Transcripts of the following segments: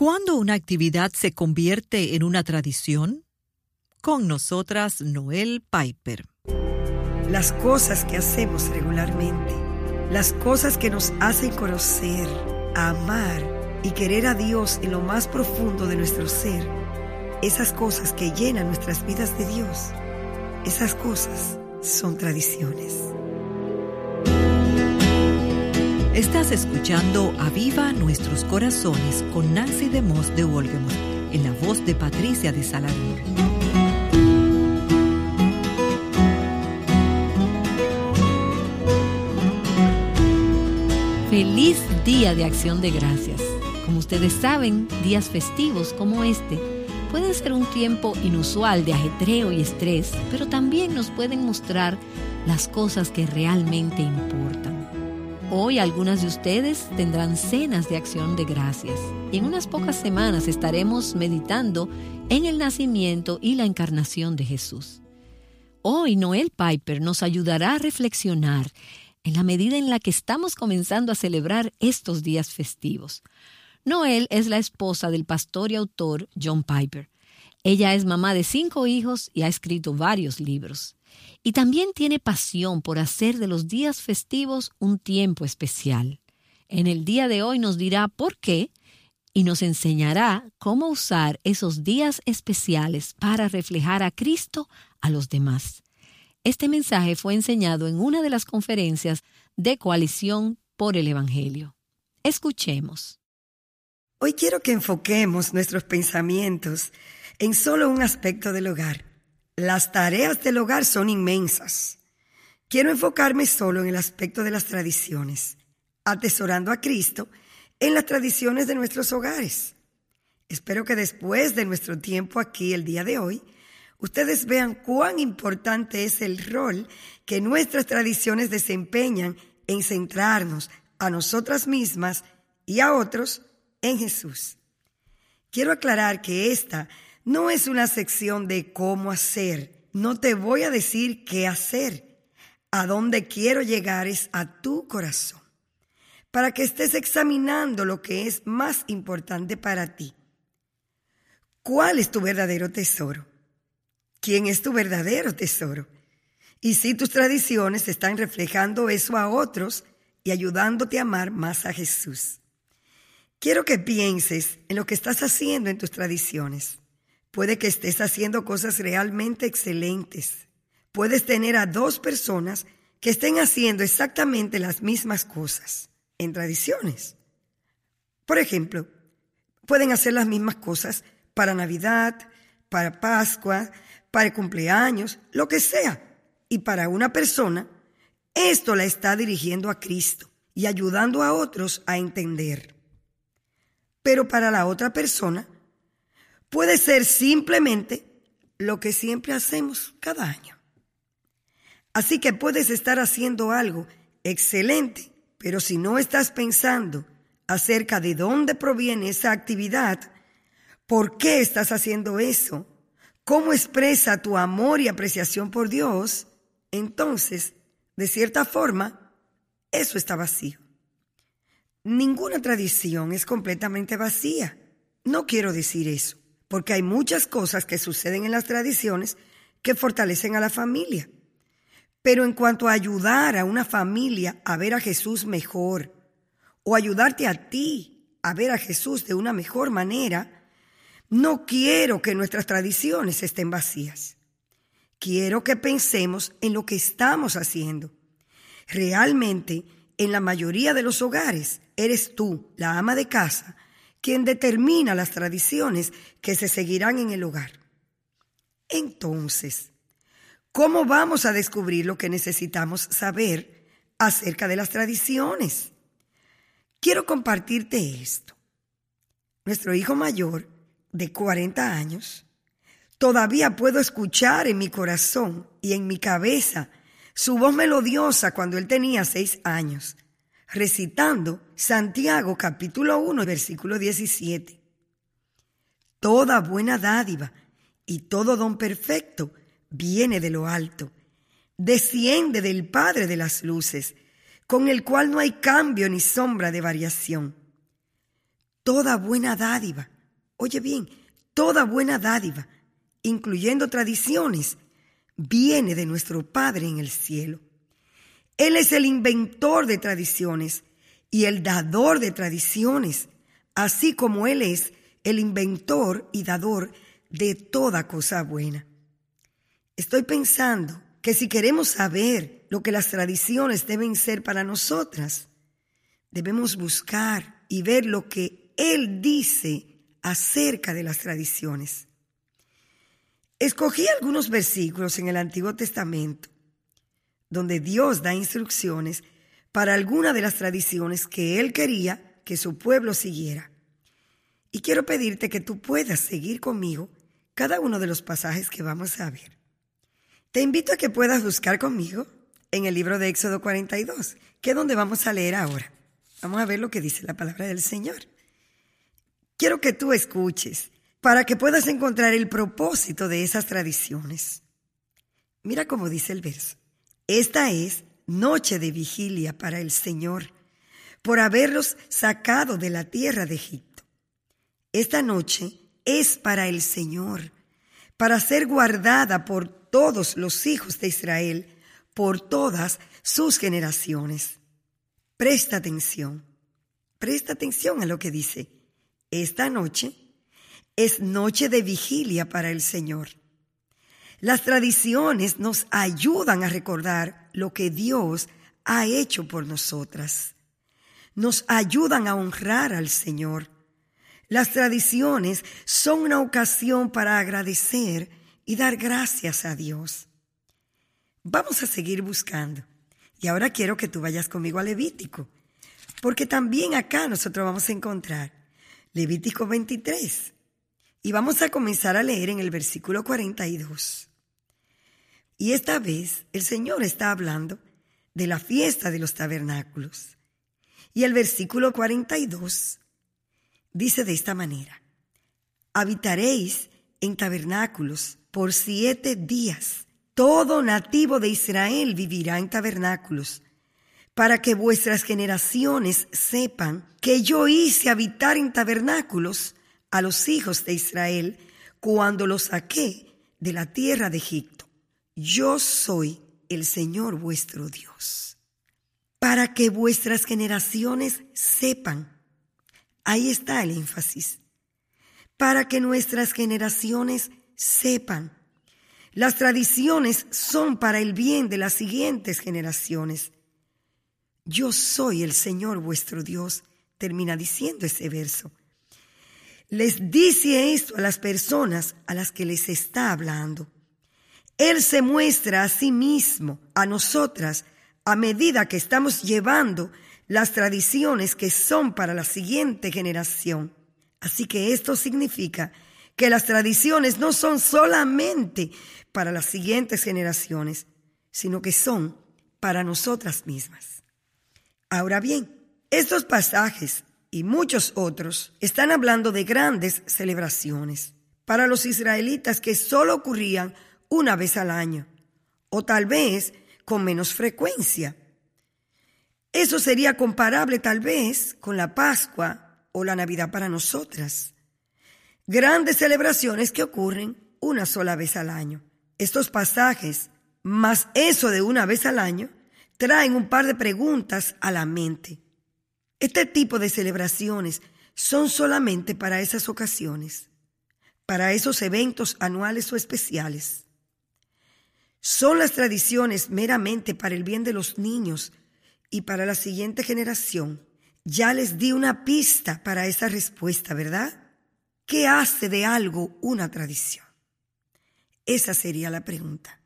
¿Cuándo una actividad se convierte en una tradición? Con nosotras, Noel Piper. Las cosas que hacemos regularmente, las cosas que nos hacen conocer, amar y querer a Dios en lo más profundo de nuestro ser, esas cosas que llenan nuestras vidas de Dios, esas cosas son tradiciones. Estás escuchando Aviva Nuestros Corazones con Nancy de Moss de Wolgemont, en la voz de Patricia de Saladín. Feliz Día de Acción de Gracias. Como ustedes saben, días festivos como este pueden ser un tiempo inusual de ajetreo y estrés, pero también nos pueden mostrar las cosas que realmente importan. Hoy algunas de ustedes tendrán cenas de acción de gracias y en unas pocas semanas estaremos meditando en el nacimiento y la encarnación de Jesús. Hoy Noel Piper nos ayudará a reflexionar en la medida en la que estamos comenzando a celebrar estos días festivos. Noel es la esposa del pastor y autor John Piper. Ella es mamá de cinco hijos y ha escrito varios libros y también tiene pasión por hacer de los días festivos un tiempo especial. En el día de hoy nos dirá por qué y nos enseñará cómo usar esos días especiales para reflejar a Cristo a los demás. Este mensaje fue enseñado en una de las conferencias de Coalición por el Evangelio. Escuchemos. Hoy quiero que enfoquemos nuestros pensamientos en solo un aspecto del hogar las tareas del hogar son inmensas. Quiero enfocarme solo en el aspecto de las tradiciones, atesorando a Cristo en las tradiciones de nuestros hogares. Espero que después de nuestro tiempo aquí el día de hoy, ustedes vean cuán importante es el rol que nuestras tradiciones desempeñan en centrarnos a nosotras mismas y a otros en Jesús. Quiero aclarar que esta no es una sección de cómo hacer. No te voy a decir qué hacer. A dónde quiero llegar es a tu corazón, para que estés examinando lo que es más importante para ti. ¿Cuál es tu verdadero tesoro? ¿Quién es tu verdadero tesoro? Y si tus tradiciones están reflejando eso a otros y ayudándote a amar más a Jesús. Quiero que pienses en lo que estás haciendo en tus tradiciones. Puede que estés haciendo cosas realmente excelentes. Puedes tener a dos personas que estén haciendo exactamente las mismas cosas en tradiciones. Por ejemplo, pueden hacer las mismas cosas para Navidad, para Pascua, para cumpleaños, lo que sea. Y para una persona, esto la está dirigiendo a Cristo y ayudando a otros a entender. Pero para la otra persona, puede ser simplemente lo que siempre hacemos cada año. Así que puedes estar haciendo algo excelente, pero si no estás pensando acerca de dónde proviene esa actividad, por qué estás haciendo eso, cómo expresa tu amor y apreciación por Dios, entonces, de cierta forma, eso está vacío. Ninguna tradición es completamente vacía. No quiero decir eso porque hay muchas cosas que suceden en las tradiciones que fortalecen a la familia. Pero en cuanto a ayudar a una familia a ver a Jesús mejor, o ayudarte a ti a ver a Jesús de una mejor manera, no quiero que nuestras tradiciones estén vacías. Quiero que pensemos en lo que estamos haciendo. Realmente, en la mayoría de los hogares, eres tú, la ama de casa, quien determina las tradiciones que se seguirán en el hogar. Entonces, ¿cómo vamos a descubrir lo que necesitamos saber acerca de las tradiciones? Quiero compartirte esto. Nuestro hijo mayor, de 40 años, todavía puedo escuchar en mi corazón y en mi cabeza su voz melodiosa cuando él tenía seis años recitando Santiago capítulo 1, versículo 17. Toda buena dádiva y todo don perfecto viene de lo alto, desciende del Padre de las Luces, con el cual no hay cambio ni sombra de variación. toda buena dádiva, oye bien, toda buena dádiva, incluyendo tradiciones, viene de nuestro Padre en el cielo. Él es el inventor de tradiciones y el dador de tradiciones, así como Él es el inventor y dador de toda cosa buena. Estoy pensando que si queremos saber lo que las tradiciones deben ser para nosotras, debemos buscar y ver lo que Él dice acerca de las tradiciones. Escogí algunos versículos en el Antiguo Testamento donde Dios da instrucciones para alguna de las tradiciones que Él quería que su pueblo siguiera. Y quiero pedirte que tú puedas seguir conmigo cada uno de los pasajes que vamos a ver. Te invito a que puedas buscar conmigo en el libro de Éxodo 42, que es donde vamos a leer ahora. Vamos a ver lo que dice la palabra del Señor. Quiero que tú escuches para que puedas encontrar el propósito de esas tradiciones. Mira cómo dice el verso. Esta es noche de vigilia para el Señor, por haberlos sacado de la tierra de Egipto. Esta noche es para el Señor, para ser guardada por todos los hijos de Israel, por todas sus generaciones. Presta atención, presta atención a lo que dice. Esta noche es noche de vigilia para el Señor. Las tradiciones nos ayudan a recordar lo que Dios ha hecho por nosotras. Nos ayudan a honrar al Señor. Las tradiciones son una ocasión para agradecer y dar gracias a Dios. Vamos a seguir buscando. Y ahora quiero que tú vayas conmigo a Levítico, porque también acá nosotros vamos a encontrar Levítico 23. Y vamos a comenzar a leer en el versículo 42. Y esta vez el Señor está hablando de la fiesta de los tabernáculos. Y el versículo 42 dice de esta manera, habitaréis en tabernáculos por siete días. Todo nativo de Israel vivirá en tabernáculos para que vuestras generaciones sepan que yo hice habitar en tabernáculos a los hijos de Israel cuando los saqué de la tierra de Egipto. Yo soy el Señor vuestro Dios. Para que vuestras generaciones sepan. Ahí está el énfasis. Para que nuestras generaciones sepan. Las tradiciones son para el bien de las siguientes generaciones yo soy el Señor vuestro Dios, termina diciendo ese verso. Les dice esto a las personas a las que les está hablando. Él se muestra a sí mismo, a nosotras, a medida que estamos llevando las tradiciones que son para la siguiente generación. Así que esto significa que las tradiciones no son solamente para las siguientes generaciones, sino que son para nosotras mismas. Ahora bien, estos pasajes y muchos otros están hablando de grandes celebraciones para los israelitas que solo ocurrían una vez al año, o tal vez con menos frecuencia. Eso sería comparable tal vez con la Pascua o la Navidad para nosotras. Grandes celebraciones que ocurren una sola vez al año. Estos pasajes, más eso de una vez al año, traen un par de preguntas a la mente. Este tipo de celebraciones son solamente para esas ocasiones, para esos eventos anuales o especiales. Son las tradiciones meramente para el bien de los niños y para la siguiente generación. Ya les di una pista para esa respuesta, ¿verdad? ¿Qué hace de algo una tradición? Esa sería la pregunta.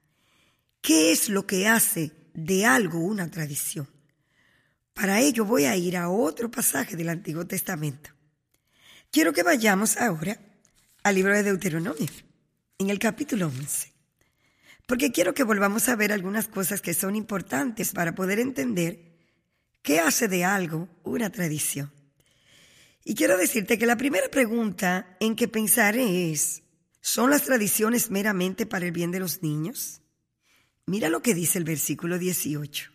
¿Qué es lo que hace de algo una tradición. Para ello voy a ir a otro pasaje del Antiguo Testamento. Quiero que vayamos ahora al libro de Deuteronomio, en el capítulo 11, porque quiero que volvamos a ver algunas cosas que son importantes para poder entender qué hace de algo una tradición. Y quiero decirte que la primera pregunta en que pensaré es, ¿son las tradiciones meramente para el bien de los niños? Mira lo que dice el versículo 18.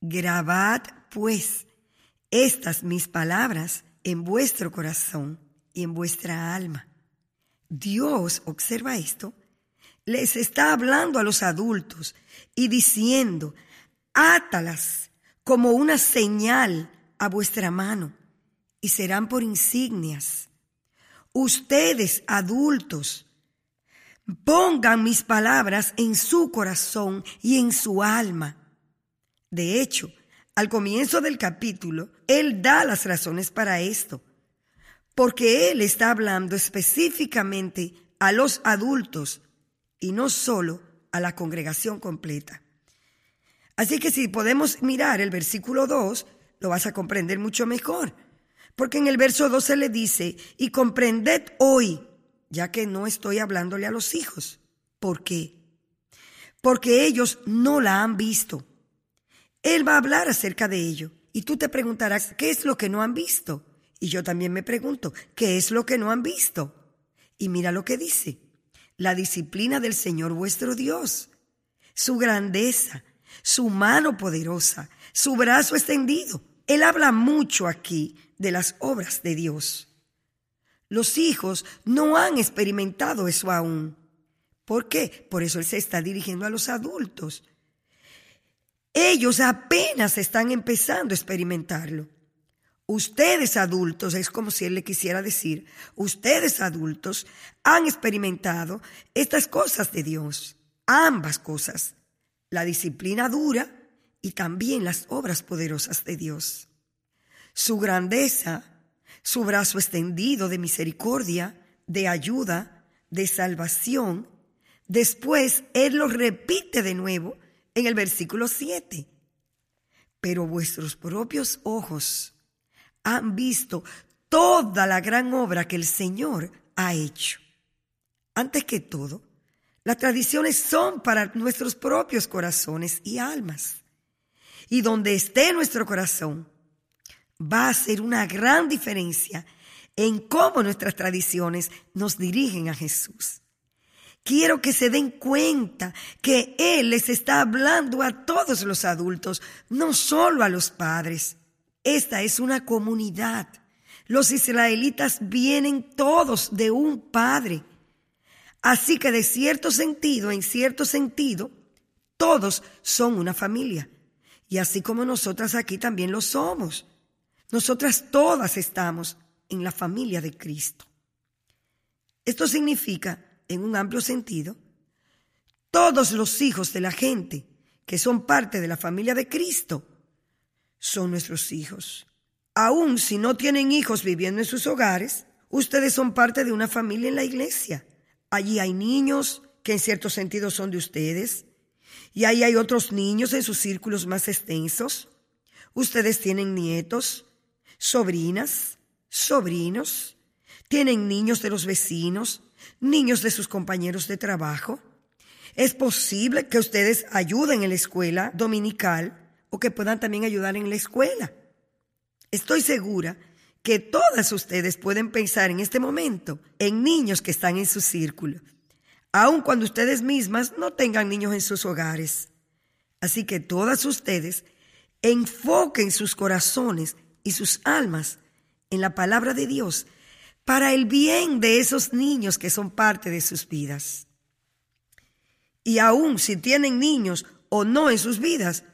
Grabad, pues, estas mis palabras en vuestro corazón y en vuestra alma. Dios, observa esto, les está hablando a los adultos y diciendo, átalas como una señal a vuestra mano y serán por insignias. Ustedes, adultos, pongan mis palabras en su corazón y en su alma. De hecho, al comienzo del capítulo, Él da las razones para esto, porque Él está hablando específicamente a los adultos y no solo a la congregación completa. Así que si podemos mirar el versículo 2, lo vas a comprender mucho mejor. Porque en el verso 2 se le dice, y comprended hoy, ya que no estoy hablándole a los hijos. ¿Por qué? Porque ellos no la han visto. Él va a hablar acerca de ello. Y tú te preguntarás, ¿qué es lo que no han visto? Y yo también me pregunto, ¿qué es lo que no han visto? Y mira lo que dice, la disciplina del Señor vuestro Dios, su grandeza, su mano poderosa, su brazo extendido. Él habla mucho aquí de las obras de Dios. Los hijos no han experimentado eso aún. ¿Por qué? Por eso Él se está dirigiendo a los adultos. Ellos apenas están empezando a experimentarlo. Ustedes adultos, es como si Él le quisiera decir, ustedes adultos han experimentado estas cosas de Dios, ambas cosas, la disciplina dura y también las obras poderosas de Dios. Su grandeza, su brazo extendido de misericordia, de ayuda, de salvación. Después Él lo repite de nuevo en el versículo 7. Pero vuestros propios ojos han visto toda la gran obra que el Señor ha hecho. Antes que todo, las tradiciones son para nuestros propios corazones y almas. Y donde esté nuestro corazón, va a ser una gran diferencia en cómo nuestras tradiciones nos dirigen a Jesús. Quiero que se den cuenta que Él les está hablando a todos los adultos, no solo a los padres. Esta es una comunidad. Los israelitas vienen todos de un padre. Así que de cierto sentido, en cierto sentido, todos son una familia. Y así como nosotras aquí también lo somos. Nosotras todas estamos en la familia de Cristo. Esto significa en un amplio sentido, todos los hijos de la gente que son parte de la familia de Cristo son nuestros hijos. Aun si no tienen hijos viviendo en sus hogares, ustedes son parte de una familia en la iglesia. Allí hay niños que en cierto sentido son de ustedes, y ahí hay otros niños en sus círculos más extensos. Ustedes tienen nietos, sobrinas, sobrinos, tienen niños de los vecinos, niños de sus compañeros de trabajo. Es posible que ustedes ayuden en la escuela dominical o que puedan también ayudar en la escuela. Estoy segura que todas ustedes pueden pensar en este momento en niños que están en su círculo, aun cuando ustedes mismas no tengan niños en sus hogares. Así que todas ustedes enfoquen sus corazones y sus almas en la palabra de Dios para el bien de esos niños que son parte de sus vidas. Y aún si tienen niños o no en sus vidas,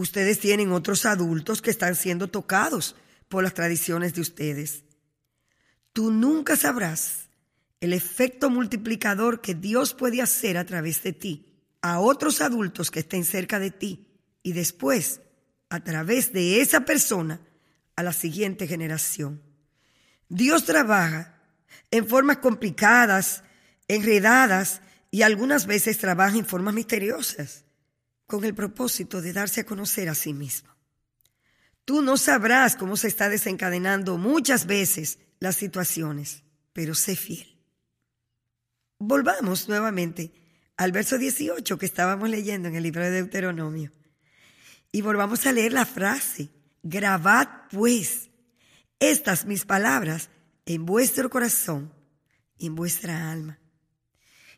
ustedes tienen otros adultos que están siendo tocados por las tradiciones de ustedes. Tú nunca sabrás el efecto multiplicador que Dios puede hacer a través de ti a otros adultos que estén cerca de ti y después, a través de esa persona, a la siguiente generación. Dios trabaja en formas complicadas, enredadas y algunas veces trabaja en formas misteriosas con el propósito de darse a conocer a sí mismo. Tú no sabrás cómo se está desencadenando muchas veces las situaciones, pero sé fiel. Volvamos nuevamente al verso 18 que estábamos leyendo en el libro de Deuteronomio. Y volvamos a leer la frase, grabad pues estas mis palabras en vuestro corazón en vuestra alma.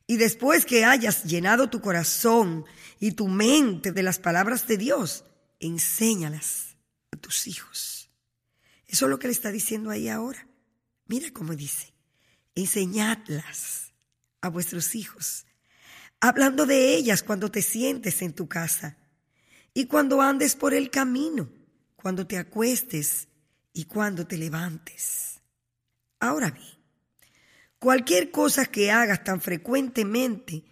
Y después que hayas llenado tu corazón y tu mente de las palabras de Dios, enséñalas a tus hijos. Eso es lo que le está diciendo ahí ahora. Mira cómo dice, enseñadlas a vuestros hijos, hablando de ellas cuando te sientes en tu casa y cuando andes por el camino, cuando te acuestes y cuando te levantes. Ahora bien, cualquier cosa que hagas tan frecuentemente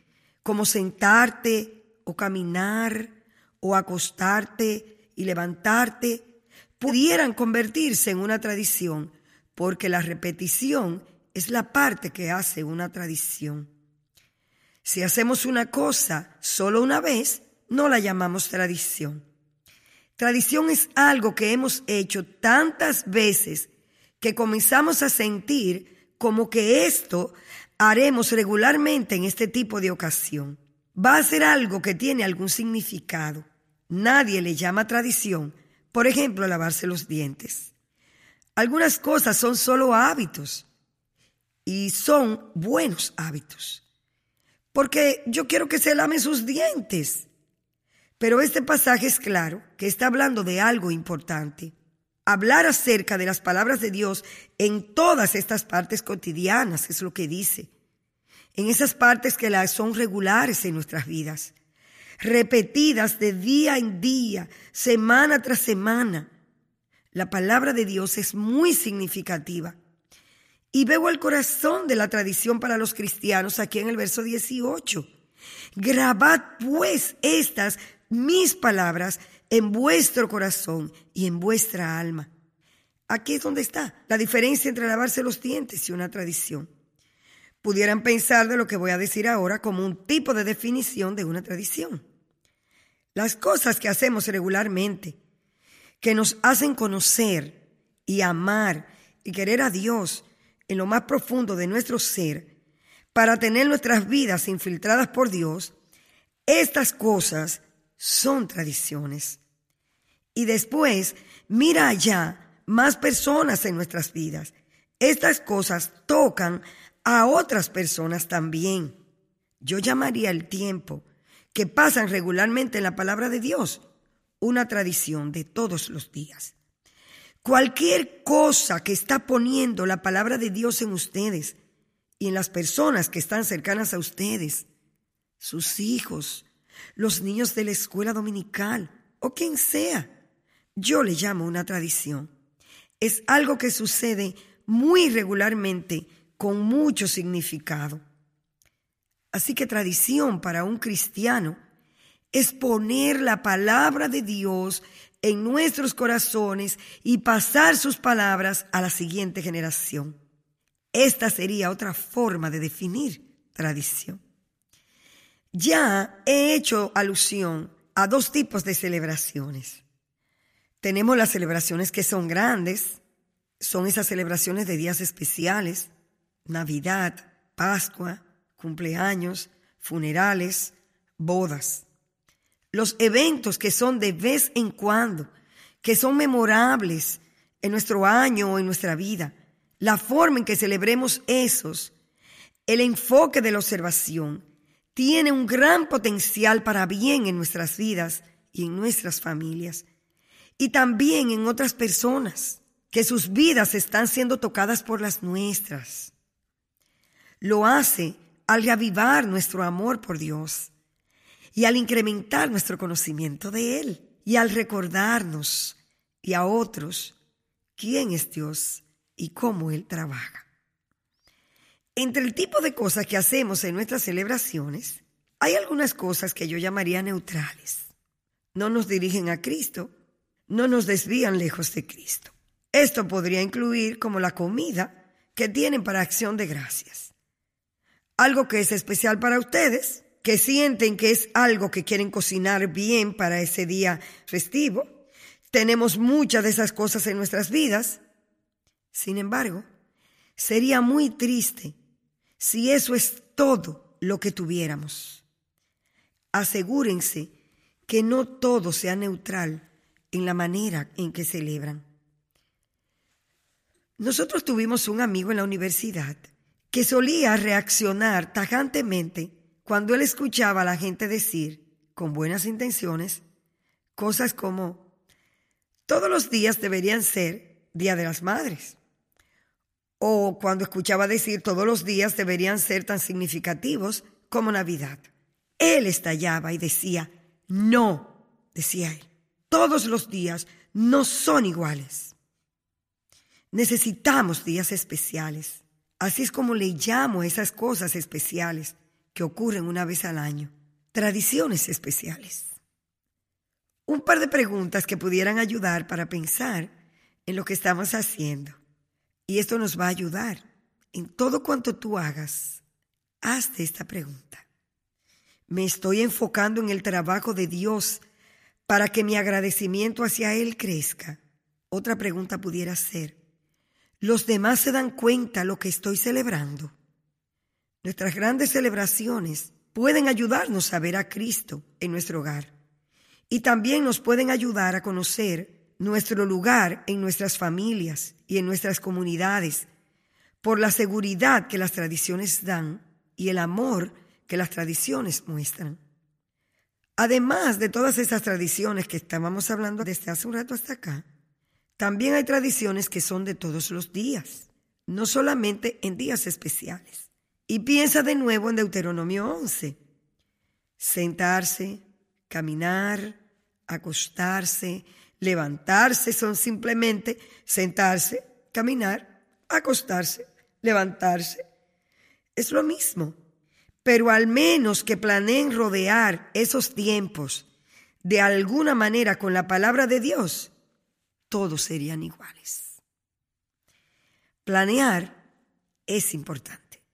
como sentarte o caminar o acostarte y levantarte, pudieran convertirse en una tradición, porque la repetición es la parte que hace una tradición. Si hacemos una cosa solo una vez, no la llamamos tradición. Tradición es algo que hemos hecho tantas veces que comenzamos a sentir como que esto haremos regularmente en este tipo de ocasión. Va a ser algo que tiene algún significado. Nadie le llama tradición, por ejemplo, lavarse los dientes. Algunas cosas son solo hábitos y son buenos hábitos. Porque yo quiero que se lame sus dientes. Pero este pasaje es claro que está hablando de algo importante. Hablar acerca de las palabras de Dios en todas estas partes cotidianas es lo que dice. En esas partes que las son regulares en nuestras vidas repetidas de día en día, semana tras semana. La palabra de Dios es muy significativa. Y veo el corazón de la tradición para los cristianos aquí en el verso 18. Grabad pues estas mis palabras en vuestro corazón y en vuestra alma. Aquí es donde está la diferencia entre lavarse los dientes y una tradición. Pudieran pensar de lo que voy a decir ahora como un tipo de definición de una tradición. Las cosas que hacemos regularmente, que nos hacen conocer y amar y querer a Dios en lo más profundo de nuestro ser, para tener nuestras vidas infiltradas por Dios, estas cosas son tradiciones. Y después, mira allá más personas en nuestras vidas. Estas cosas tocan a otras personas también. Yo llamaría el tiempo que pasan regularmente en la palabra de Dios, una tradición de todos los días. Cualquier cosa que está poniendo la palabra de Dios en ustedes y en las personas que están cercanas a ustedes, sus hijos, los niños de la escuela dominical o quien sea, yo le llamo una tradición. Es algo que sucede muy regularmente con mucho significado. Así que tradición para un cristiano es poner la palabra de Dios en nuestros corazones y pasar sus palabras a la siguiente generación. Esta sería otra forma de definir tradición. Ya he hecho alusión a dos tipos de celebraciones. Tenemos las celebraciones que son grandes, son esas celebraciones de días especiales, Navidad, Pascua, cumpleaños, funerales, bodas. Los eventos que son de vez en cuando, que son memorables en nuestro año o en nuestra vida, la forma en que celebremos esos, el enfoque de la observación, tiene un gran potencial para bien en nuestras vidas y en nuestras familias, y también en otras personas, que sus vidas están siendo tocadas por las nuestras. Lo hace al reavivar nuestro amor por Dios y al incrementar nuestro conocimiento de Él y al recordarnos y a otros quién es Dios y cómo Él trabaja. Entre el tipo de cosas que hacemos en nuestras celebraciones, hay algunas cosas que yo llamaría neutrales. No nos dirigen a Cristo, no nos desvían lejos de Cristo. Esto podría incluir como la comida que tienen para acción de gracias algo que es especial para ustedes, que sienten que es algo que quieren cocinar bien para ese día festivo. Tenemos muchas de esas cosas en nuestras vidas. Sin embargo, sería muy triste si eso es todo lo que tuviéramos. Asegúrense que no todo sea neutral en la manera en que celebran. Nosotros tuvimos un amigo en la universidad que solía reaccionar tajantemente cuando él escuchaba a la gente decir, con buenas intenciones, cosas como, todos los días deberían ser Día de las Madres. O cuando escuchaba decir todos los días deberían ser tan significativos como Navidad. Él estallaba y decía, no, decía él, todos los días no son iguales. Necesitamos días especiales. Así es como le llamo esas cosas especiales que ocurren una vez al año. Tradiciones especiales. Un par de preguntas que pudieran ayudar para pensar en lo que estamos haciendo. Y esto nos va a ayudar. En todo cuanto tú hagas, hazte esta pregunta. ¿Me estoy enfocando en el trabajo de Dios para que mi agradecimiento hacia Él crezca? Otra pregunta pudiera ser, ¿los demás se dan cuenta lo que estoy celebrando? Nuestras grandes celebraciones pueden ayudarnos a ver a Cristo en nuestro hogar y también nos pueden ayudar a conocer nuestro lugar en nuestras familias y en nuestras comunidades por la seguridad que las tradiciones dan y el amor que las tradiciones muestran. Además de todas esas tradiciones que estábamos hablando desde hace un rato hasta acá, también hay tradiciones que son de todos los días, no solamente en días especiales. Y piensa de nuevo en Deuteronomio 11. Sentarse, caminar, acostarse, levantarse son simplemente sentarse, caminar, acostarse, levantarse. Es lo mismo pero al menos que planeen rodear esos tiempos de alguna manera con la palabra de Dios, todos serían iguales. Planear es importante.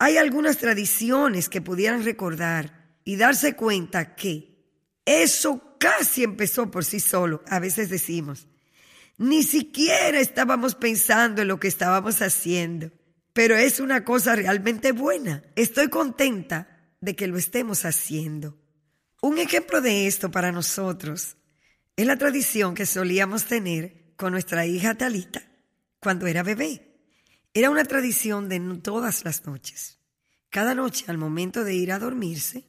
Hay algunas tradiciones que pudieran recordar y darse cuenta que eso casi empezó por sí solo, a veces decimos. Ni siquiera estábamos pensando en lo que estábamos haciendo pero es una cosa realmente buena. Estoy contenta de que lo estemos haciendo. Un ejemplo de esto para nosotros es la tradición que solíamos tener con nuestra hija Talita cuando era bebé. Era una tradición de todas las noches. Cada noche al momento de ir a dormirse,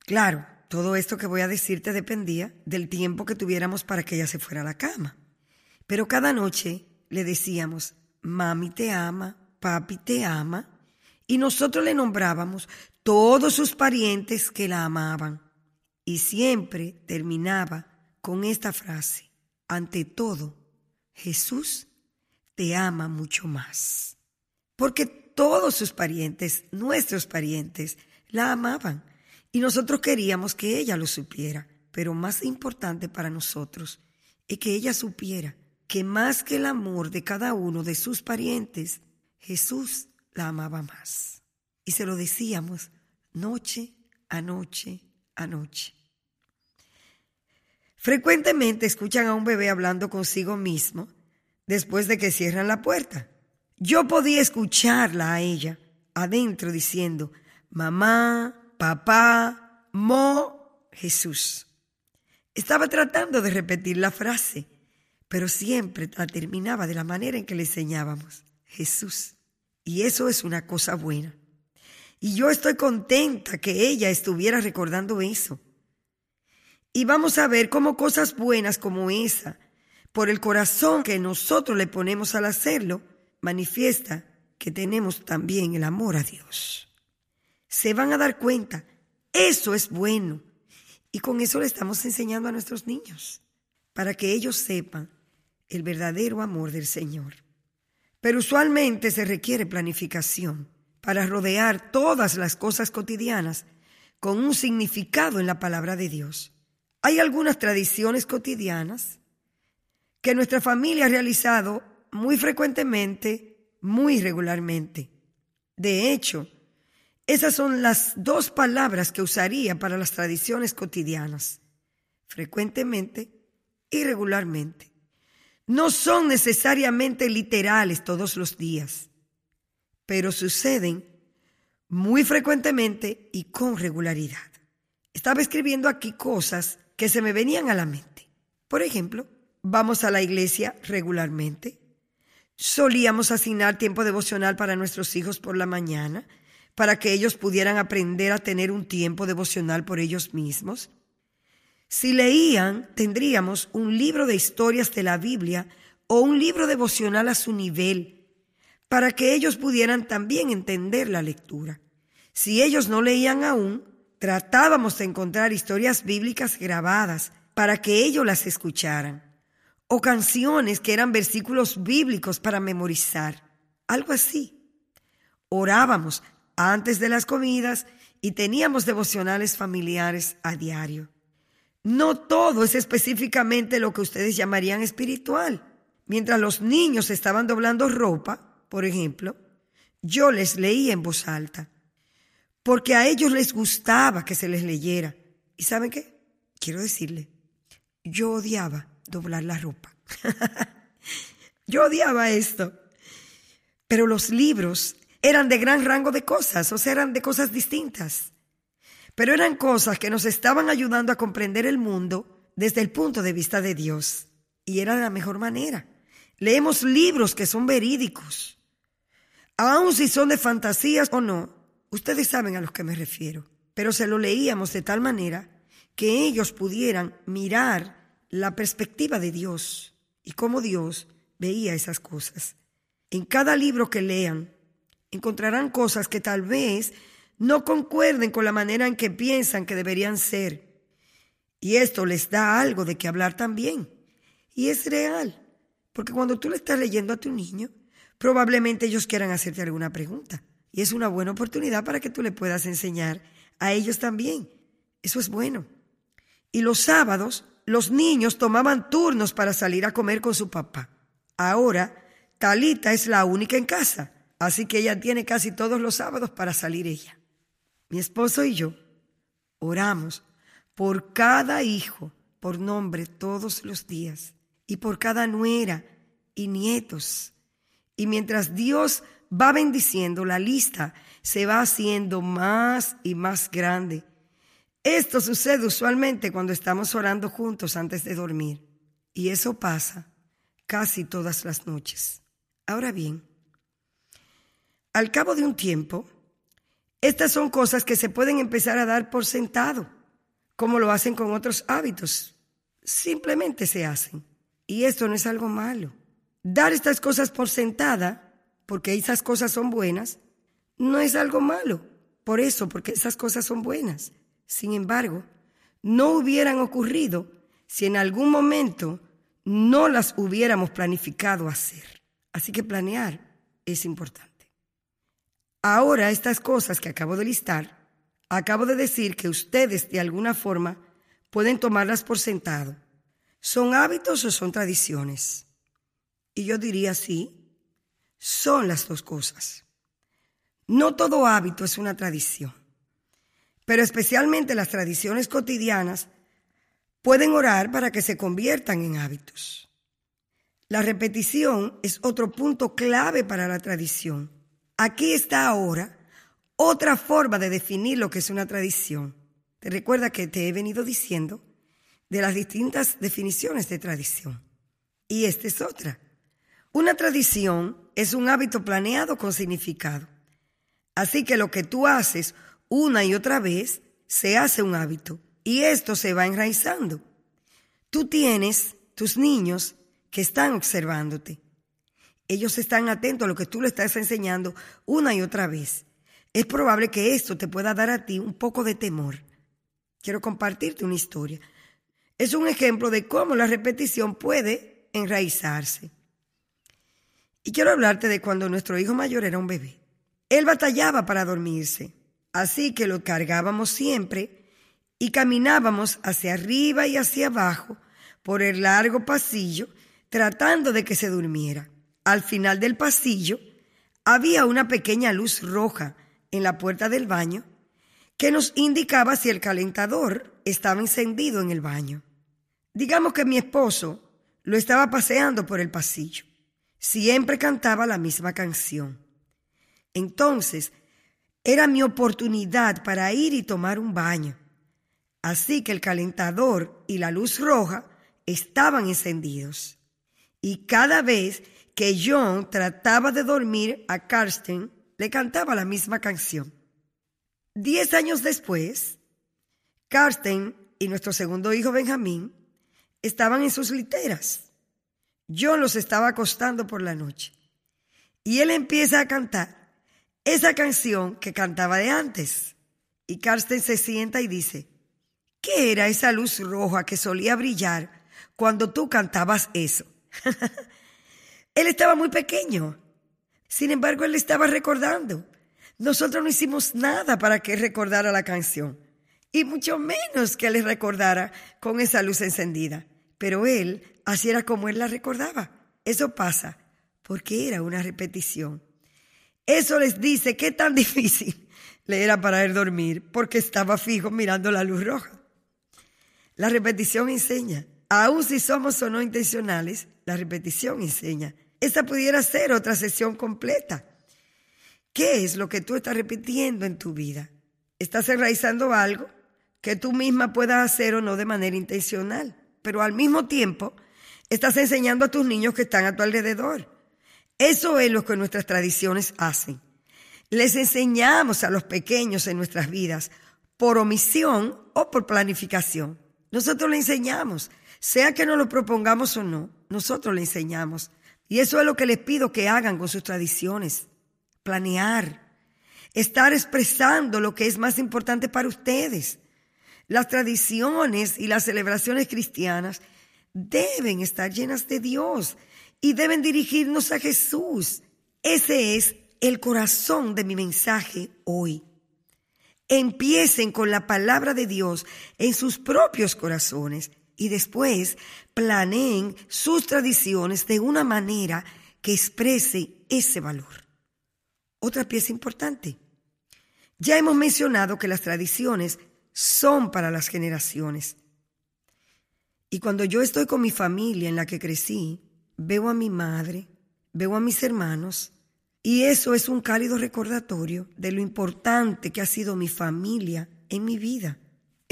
claro, todo esto que voy a decirte dependía del tiempo que tuviéramos para que ella se fuera a la cama. Pero cada noche le decíamos, mami te ama, papi te ama, y nosotros le nombrábamos todos sus parientes que la amaban. Y siempre terminaba con esta frase, ante todo, Jesús te ama mucho más. Porque todos sus parientes, nuestros parientes, la amaban y nosotros queríamos que ella lo supiera. Pero más importante para nosotros es que ella supiera que más que el amor de cada uno de sus parientes, Jesús la amaba más. Y se lo decíamos noche a noche a noche. Frecuentemente escuchan a un bebé hablando consigo mismo después de que cierran la puerta. Yo podía escucharla a ella adentro diciendo, mamá, papá, mo, Jesús. Estaba tratando de repetir la frase, pero siempre la terminaba de la manera en que le enseñábamos. Jesús. Y eso es una cosa buena. Y yo estoy contenta que ella estuviera recordando eso. Y vamos a ver cómo cosas buenas como esa, por el corazón que nosotros le ponemos al hacerlo, manifiesta que tenemos también el amor a Dios. Se van a dar cuenta, eso es bueno. Y con eso le estamos enseñando a nuestros niños, para que ellos sepan el verdadero amor del Señor. Pero usualmente se requiere planificación para rodear todas las cosas cotidianas con un significado en la palabra de Dios. Hay algunas tradiciones cotidianas que nuestra familia ha realizado muy frecuentemente, muy regularmente. De hecho, esas son las dos palabras que usaría para las tradiciones cotidianas, frecuentemente y regularmente no son necesariamente literales todos los días, pero suceden muy frecuentemente y con regularidad. Estaba escribiendo aquí cosas que se me venían a la mente. Por ejemplo, vamos a la iglesia regularmente. Solíamos asignar tiempo devocional para nuestros hijos por la mañana, para que ellos pudieran aprender a tener un tiempo devocional por ellos mismos. Si leían, tendríamos un libro de historias de la Biblia o un libro devocional a su nivel, para que ellos pudieran también entender la lectura. Si ellos no leían aún, tratábamos de encontrar historias bíblicas grabadas para que ellos las escucharan, o canciones que eran versículos bíblicos para memorizar, algo así. Orábamos antes de las comidas y teníamos devocionales familiares a diario. No todo es específicamente lo que ustedes llamarían espiritual. Mientras los niños estaban doblando ropa, por ejemplo, yo les leía en voz alta, porque a ellos les gustaba que se les leyera. ¿Y saben qué? Quiero decirle, yo odiaba doblar la ropa. yo odiaba esto. Pero los libros eran de gran rango de cosas, o sea, eran de cosas distintas. Pero eran cosas que nos estaban ayudando a comprender el mundo desde el punto de vista de Dios. Y era la mejor manera. Leemos libros que son verídicos. Aun si son de fantasías o no, ustedes saben a los que me refiero. Pero se lo leíamos de tal manera que ellos pudieran mirar la perspectiva de Dios y cómo Dios veía esas cosas. En cada libro que lean, encontrarán cosas que tal vez no concuerden con la manera en que piensan que deberían ser. Y esto les da algo de qué hablar también. Y es real, porque cuando tú le estás leyendo a tu niño, probablemente ellos quieran hacerte alguna pregunta. Y es una buena oportunidad para que tú le puedas enseñar a ellos también. Eso es bueno. Y los sábados, los niños tomaban turnos para salir a comer con su papá. Ahora, Talita es la única en casa, así que ella tiene casi todos los sábados para salir ella mi esposo y yo oramos por cada hijo por nombre todos los días y por cada nuera y nietos. Y mientras Dios va bendiciendo, la lista se va haciendo más y más grande. Esto sucede usualmente cuando estamos orando juntos antes de dormir. Y eso pasa casi todas las noches. Ahora bien, al cabo de un tiempo, estas son cosas que se pueden empezar a dar por sentado, como lo hacen con otros hábitos. Simplemente se hacen. Y esto no es algo malo. Dar estas cosas por sentada, porque esas cosas son buenas, no es algo malo. Por eso, porque esas cosas son buenas. Sin embargo, no hubieran ocurrido si en algún momento no las hubiéramos planificado hacer. Así que planear es importante. Ahora estas cosas que acabo de listar, acabo de decir que ustedes de alguna forma pueden tomarlas por sentado. ¿Son hábitos o son tradiciones? Y yo diría sí, son las dos cosas. No todo hábito es una tradición, pero especialmente las tradiciones cotidianas pueden orar para que se conviertan en hábitos. La repetición es otro punto clave para la tradición. Aquí está ahora otra forma de definir lo que es una tradición. Te recuerda que te he venido diciendo de las distintas definiciones de tradición. Y esta es otra. Una tradición es un hábito planeado con significado. Así que lo que tú haces una y otra vez se hace un hábito y esto se va enraizando. Tú tienes tus niños que están observándote. Ellos están atentos a lo que tú le estás enseñando una y otra vez. Es probable que esto te pueda dar a ti un poco de temor. Quiero compartirte una historia. Es un ejemplo de cómo la repetición puede enraizarse. Y quiero hablarte de cuando nuestro hijo mayor era un bebé. Él batallaba para dormirse, así que lo cargábamos siempre y caminábamos hacia arriba y hacia abajo por el largo pasillo tratando de que se durmiera. Al final del pasillo había una pequeña luz roja en la puerta del baño que nos indicaba si el calentador estaba encendido en el baño. Digamos que mi esposo lo estaba paseando por el pasillo. Siempre cantaba la misma canción. Entonces, era mi oportunidad para ir y tomar un baño. Así que el calentador y la luz roja estaban encendidos. Y cada vez que John trataba de dormir a Karsten, le cantaba la misma canción. Diez años después, Karsten y nuestro segundo hijo Benjamín estaban en sus literas. John los estaba acostando por la noche. Y él empieza a cantar esa canción que cantaba de antes. Y Karsten se sienta y dice, ¿qué era esa luz roja que solía brillar cuando tú cantabas eso? él estaba muy pequeño. Sin embargo, él estaba recordando. Nosotros no hicimos nada para que recordara la canción. Y mucho menos que él recordara con esa luz encendida. Pero él, así era como él la recordaba. Eso pasa porque era una repetición. Eso les dice qué tan difícil le era para él dormir porque estaba fijo mirando la luz roja. La repetición enseña. Aun si somos o no intencionales, la repetición enseña. Esta pudiera ser otra sesión completa. ¿Qué es lo que tú estás repitiendo en tu vida? ¿Estás enraizando algo que tú misma puedas hacer o no de manera intencional? Pero al mismo tiempo, estás enseñando a tus niños que están a tu alrededor. Eso es lo que nuestras tradiciones hacen. Les enseñamos a los pequeños en nuestras vidas por omisión o por planificación. Nosotros le enseñamos, sea que nos lo propongamos o no, nosotros le enseñamos. Y eso es lo que les pido que hagan con sus tradiciones. Planear, estar expresando lo que es más importante para ustedes. Las tradiciones y las celebraciones cristianas deben estar llenas de Dios y deben dirigirnos a Jesús. Ese es el corazón de mi mensaje hoy. Empiecen con la palabra de Dios en sus propios corazones y después planeen sus tradiciones de una manera que exprese ese valor. Otra pieza importante. Ya hemos mencionado que las tradiciones son para las generaciones. Y cuando yo estoy con mi familia en la que crecí, veo a mi madre, veo a mis hermanos, y eso es un cálido recordatorio de lo importante que ha sido mi familia en mi vida,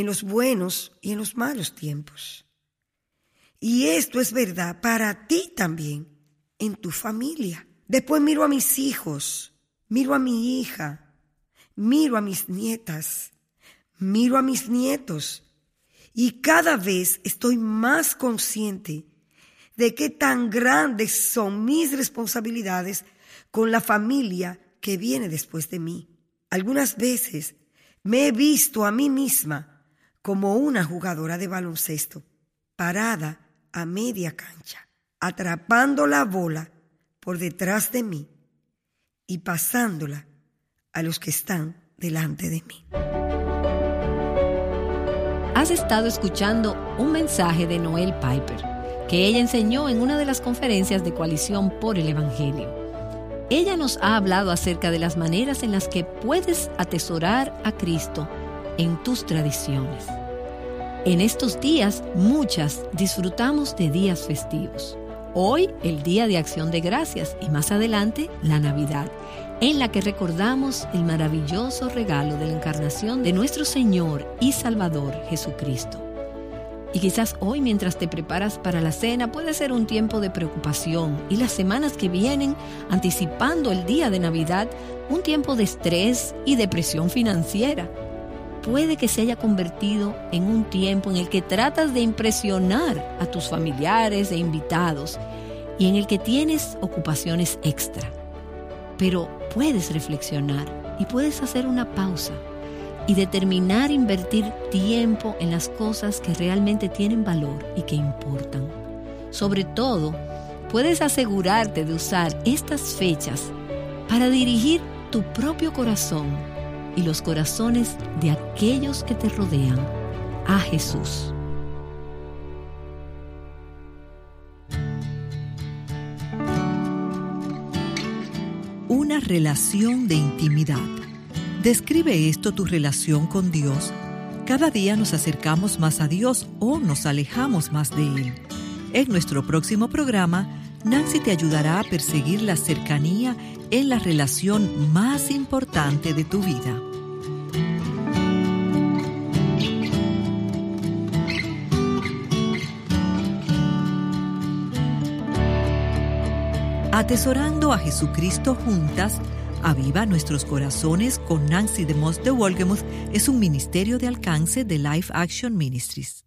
en los buenos y en los malos tiempos. Y esto es verdad para ti también, en tu familia. Después miro a mis hijos, miro a mi hija, miro a mis nietas, miro a mis nietos y cada vez estoy más consciente de qué tan grandes son mis responsabilidades con la familia que viene después de mí. Algunas veces me he visto a mí misma como una jugadora de baloncesto, parada a media cancha, atrapando la bola por detrás de mí y pasándola a los que están delante de mí. Has estado escuchando un mensaje de Noel Piper que ella enseñó en una de las conferencias de Coalición por el Evangelio. Ella nos ha hablado acerca de las maneras en las que puedes atesorar a Cristo en tus tradiciones. En estos días, muchas disfrutamos de días festivos. Hoy, el Día de Acción de Gracias y más adelante, la Navidad en la que recordamos el maravilloso regalo de la encarnación de nuestro Señor y Salvador Jesucristo. Y quizás hoy mientras te preparas para la cena puede ser un tiempo de preocupación y las semanas que vienen, anticipando el día de Navidad, un tiempo de estrés y depresión financiera. Puede que se haya convertido en un tiempo en el que tratas de impresionar a tus familiares e invitados y en el que tienes ocupaciones extra. Pero puedes reflexionar y puedes hacer una pausa y determinar invertir tiempo en las cosas que realmente tienen valor y que importan. Sobre todo, puedes asegurarte de usar estas fechas para dirigir tu propio corazón y los corazones de aquellos que te rodean a Jesús. Una relación de intimidad. ¿Describe esto tu relación con Dios? Cada día nos acercamos más a Dios o nos alejamos más de Él. En nuestro próximo programa, Nancy te ayudará a perseguir la cercanía en la relación más importante de tu vida. Atesorando a Jesucristo juntas, Aviva Nuestros Corazones con Nancy DeMoss de Wolgemuth es un ministerio de alcance de Life Action Ministries.